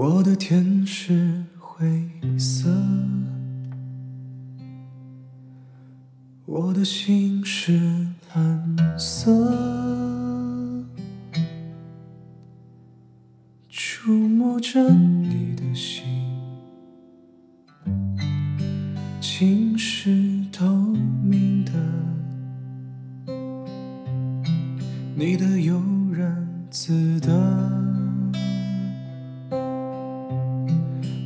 我的天是灰色，我的心是蓝色，触摸着你的心，情是透明的，你的悠然自得。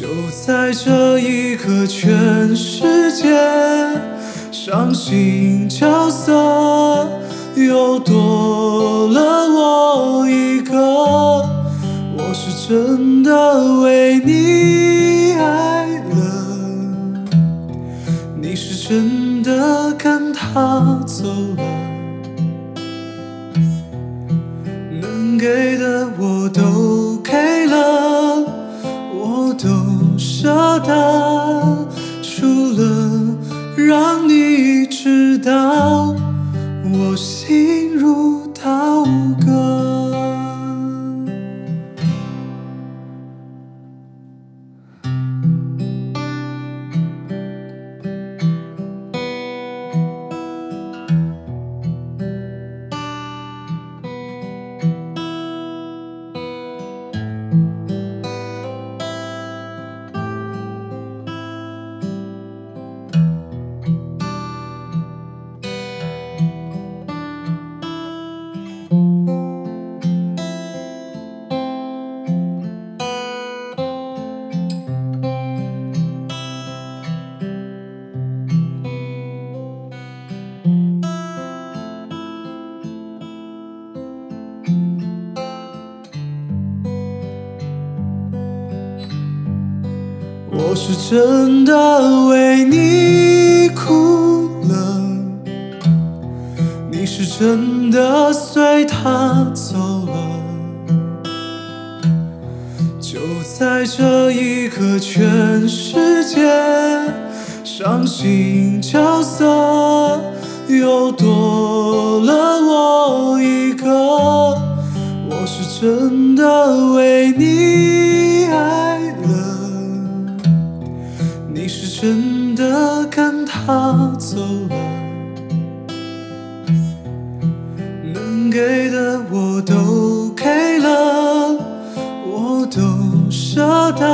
就在这一刻，全世界伤心角色又多了我一个。我是真的为你爱了，你是真的跟他走了。能给的我都给了，我都舍得，除了让你知道我心我是真的为你哭了，你是真的随他走了。就在这一刻，全世界伤心角色又多了我一个。我是真的为你他走了。能给的我都给了，我都舍得，